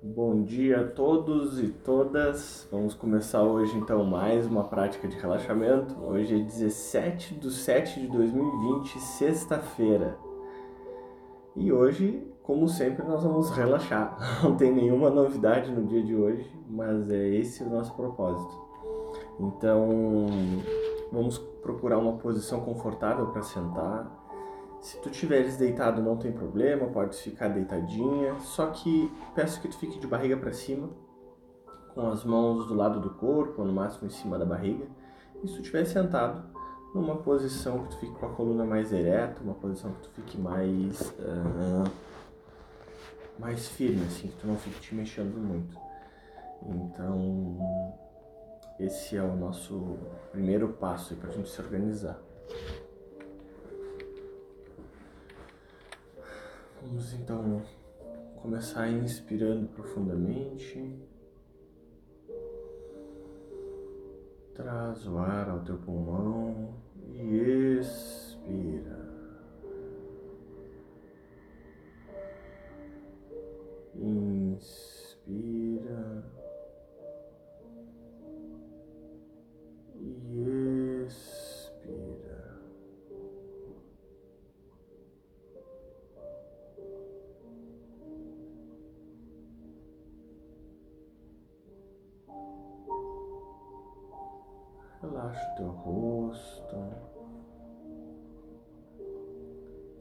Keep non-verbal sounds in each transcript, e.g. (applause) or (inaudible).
Bom dia a todos e todas. Vamos começar hoje então mais uma prática de relaxamento. Hoje é 17 de 7 de 2020, sexta-feira. E hoje, como sempre, nós vamos relaxar. (laughs) Não tem nenhuma novidade no dia de hoje, mas é esse o nosso propósito. Então, vamos procurar uma posição confortável para sentar se tu estiveres deitado não tem problema, pode ficar deitadinha, só que peço que tu fique de barriga para cima, com as mãos do lado do corpo, ou no máximo em cima da barriga. E se tu estiver sentado, numa posição que tu fique com a coluna mais ereta, uma posição que tu fique mais uh, mais firme, assim, que tu não fique te mexendo muito. Então, esse é o nosso primeiro passo para a gente se organizar. Vamos então começar inspirando profundamente. Traz o ar ao teu pulmão e expira. Relaxa o teu rosto.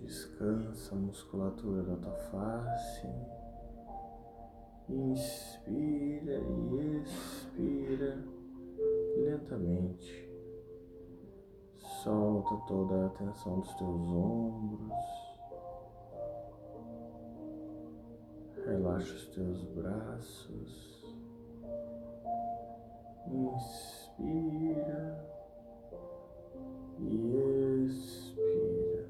Descansa a musculatura da tua face. Inspira e expira lentamente. Solta toda a tensão dos teus ombros. Relaxa os teus braços. Inspira inspira e expira.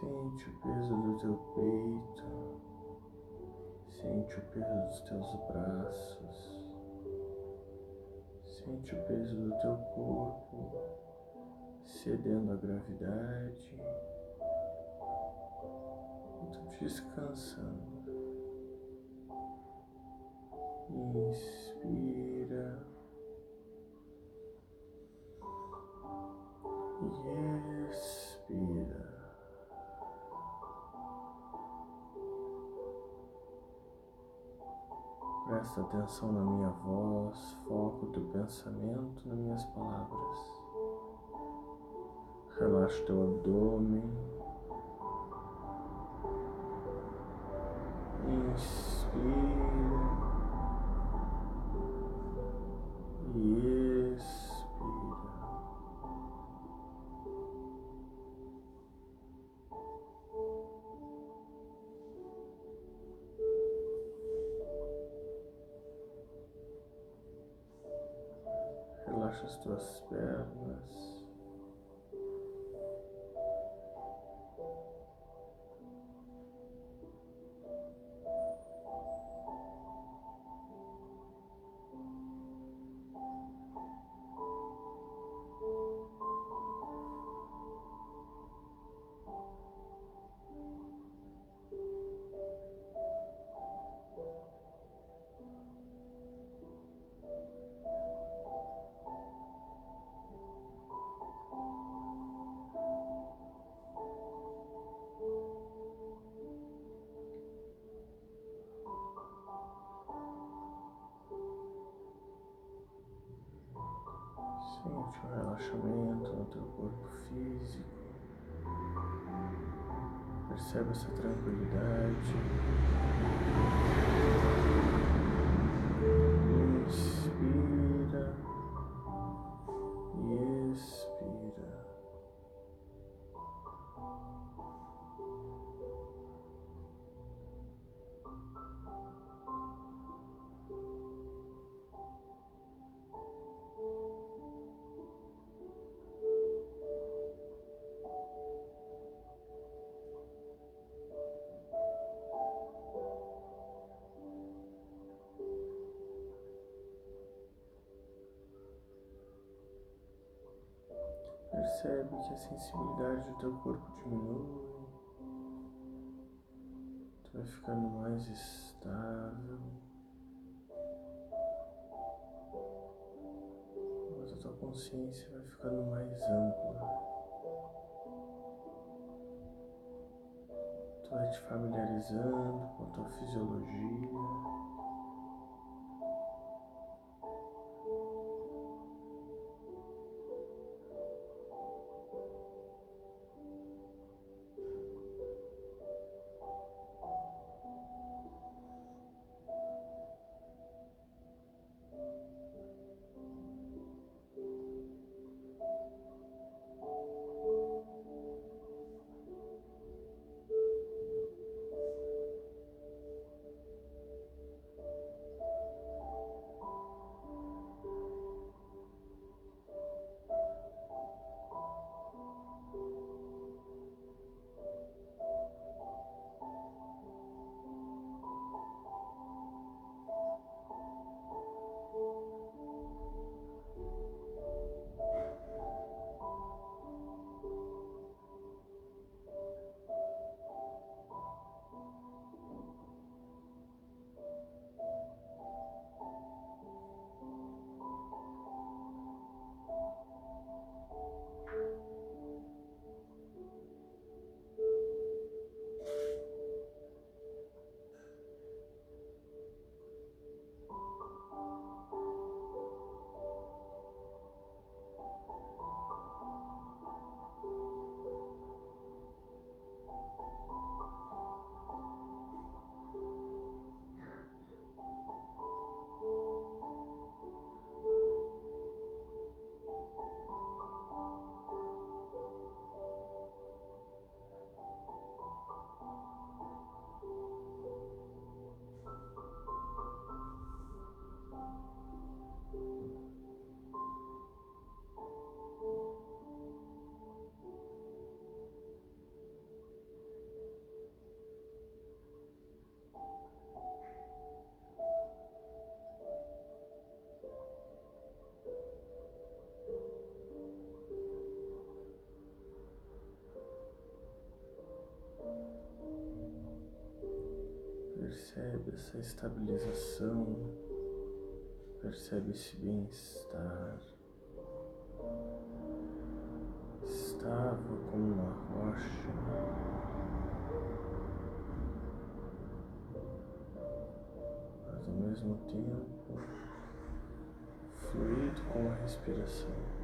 Sente o peso do teu peito. Sente o peso dos teus braços. Sente o peso do teu corpo cedendo à gravidade. E tu descansando. Inspira. Presta atenção na minha voz, foco teu pensamento nas minhas palavras. Relaxa teu abdômen. Inspira. Sente o relaxamento no teu corpo físico. Percebe essa tranquilidade. Percebe que a sensibilidade do teu corpo diminui. Tu vai ficando mais estável. Mas a tua consciência vai ficando mais ampla. Tu vai te familiarizando com a tua fisiologia. Essa estabilização, percebe esse bem-estar, estável como uma rocha. Mas ao mesmo tempo, fluido com a respiração.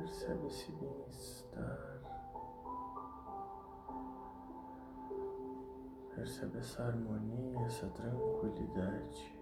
Percebe esse bem-estar. Percebe essa harmonia, essa tranquilidade.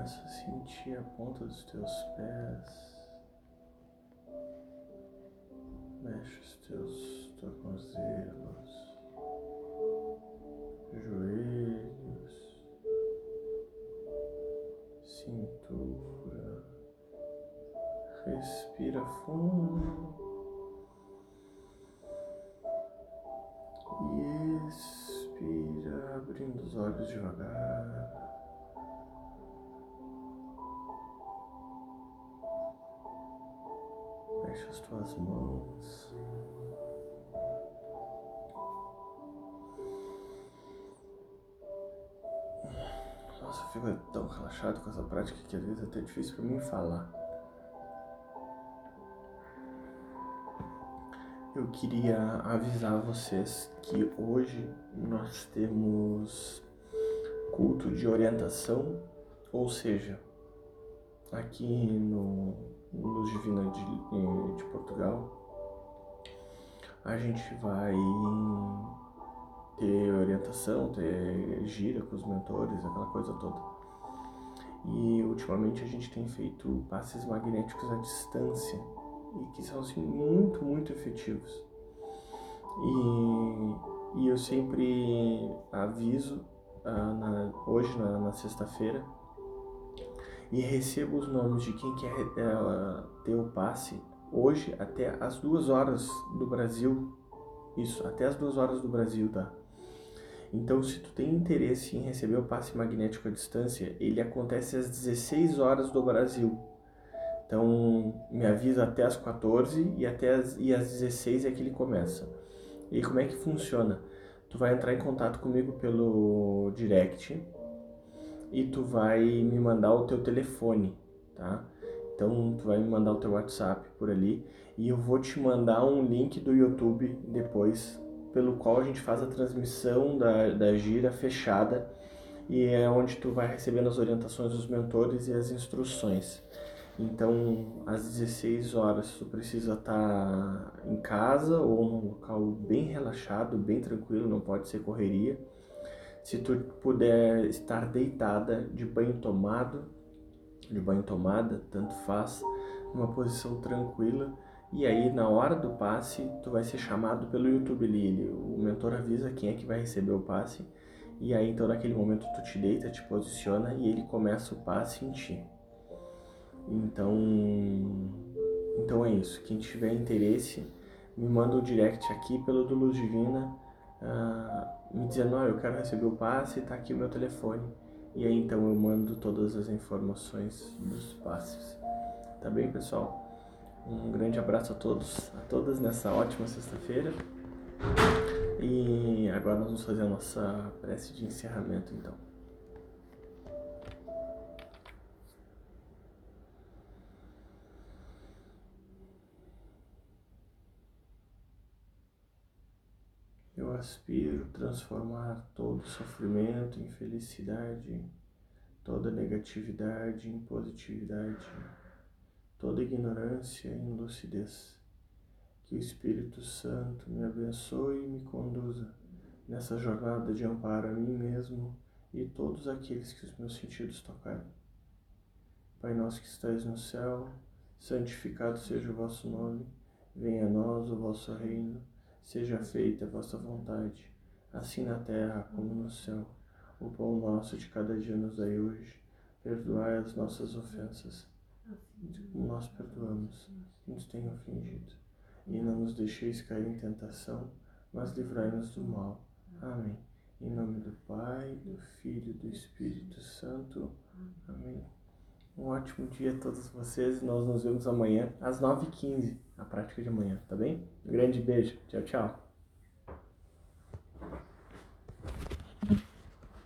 Começa a sentir a ponta dos teus pés. Mexe os teus tornozelos, joelhos, cintura. Respira fundo. E expira, abrindo os olhos devagar. As tuas mãos. Nossa, eu fico tão relaxado com essa prática que às vezes é até difícil para mim falar. Eu queria avisar vocês que hoje nós temos culto de orientação, ou seja, aqui no Luz Divina de, de Portugal, a gente vai ter orientação, ter gira com os mentores, aquela coisa toda. E ultimamente a gente tem feito passes magnéticos à distância e que são assim, muito, muito efetivos. E, e eu sempre aviso uh, na, hoje, na, na sexta-feira, e receba os nomes de quem quer uh, ter o passe hoje até as duas horas do Brasil. Isso, até as duas horas do Brasil, tá? Então, se tu tem interesse em receber o passe magnético à distância, ele acontece às 16 horas do Brasil. Então, me avisa até as 14 e até as, e às 16 é que ele começa. E como é que funciona? Tu vai entrar em contato comigo pelo direct e tu vai me mandar o teu telefone, tá? Então tu vai me mandar o teu WhatsApp por ali e eu vou te mandar um link do YouTube depois, pelo qual a gente faz a transmissão da, da gira fechada e é onde tu vai recebendo as orientações dos mentores e as instruções. Então, às 16 horas, tu precisa estar tá em casa ou num local bem relaxado, bem tranquilo, não pode ser correria se tu puder estar deitada, de banho tomado, de banho tomada, tanto faz, numa posição tranquila E aí, na hora do passe, tu vai ser chamado pelo YouTube ali. Ele, o mentor avisa quem é que vai receber o passe. E aí, então, naquele momento, tu te deita, te posiciona e ele começa o passe em ti. Então, então é isso. Quem tiver interesse, me manda um direct aqui pelo do Luz Divina, uh, me dizendo, oh, eu quero receber o passe, tá aqui o meu telefone. E aí então eu mando todas as informações dos passes. Tá bem, pessoal? Um grande abraço a todos, a todas nessa ótima sexta-feira. E agora nós vamos fazer a nossa prece de encerramento então. Eu aspiro transformar todo sofrimento em felicidade, toda negatividade em positividade, toda ignorância em lucidez. Que o Espírito Santo me abençoe e me conduza nessa jornada de amparo a mim mesmo e todos aqueles que os meus sentidos tocarem. Pai nosso que estais no céu, santificado seja o vosso nome, venha a nós o vosso reino Seja feita a vossa vontade, assim na terra como no céu. O pão nosso de cada dia nos dai hoje. Perdoai as nossas ofensas, como nós perdoamos que nos tenham ofendido. E não nos deixeis cair em tentação, mas livrai-nos do mal. Amém. Em nome do Pai, do Filho e do Espírito Santo. Amém. Um ótimo dia a todos vocês. Nós nos vemos amanhã às 9h15, a prática de amanhã, tá bem? Um grande beijo. Tchau, tchau.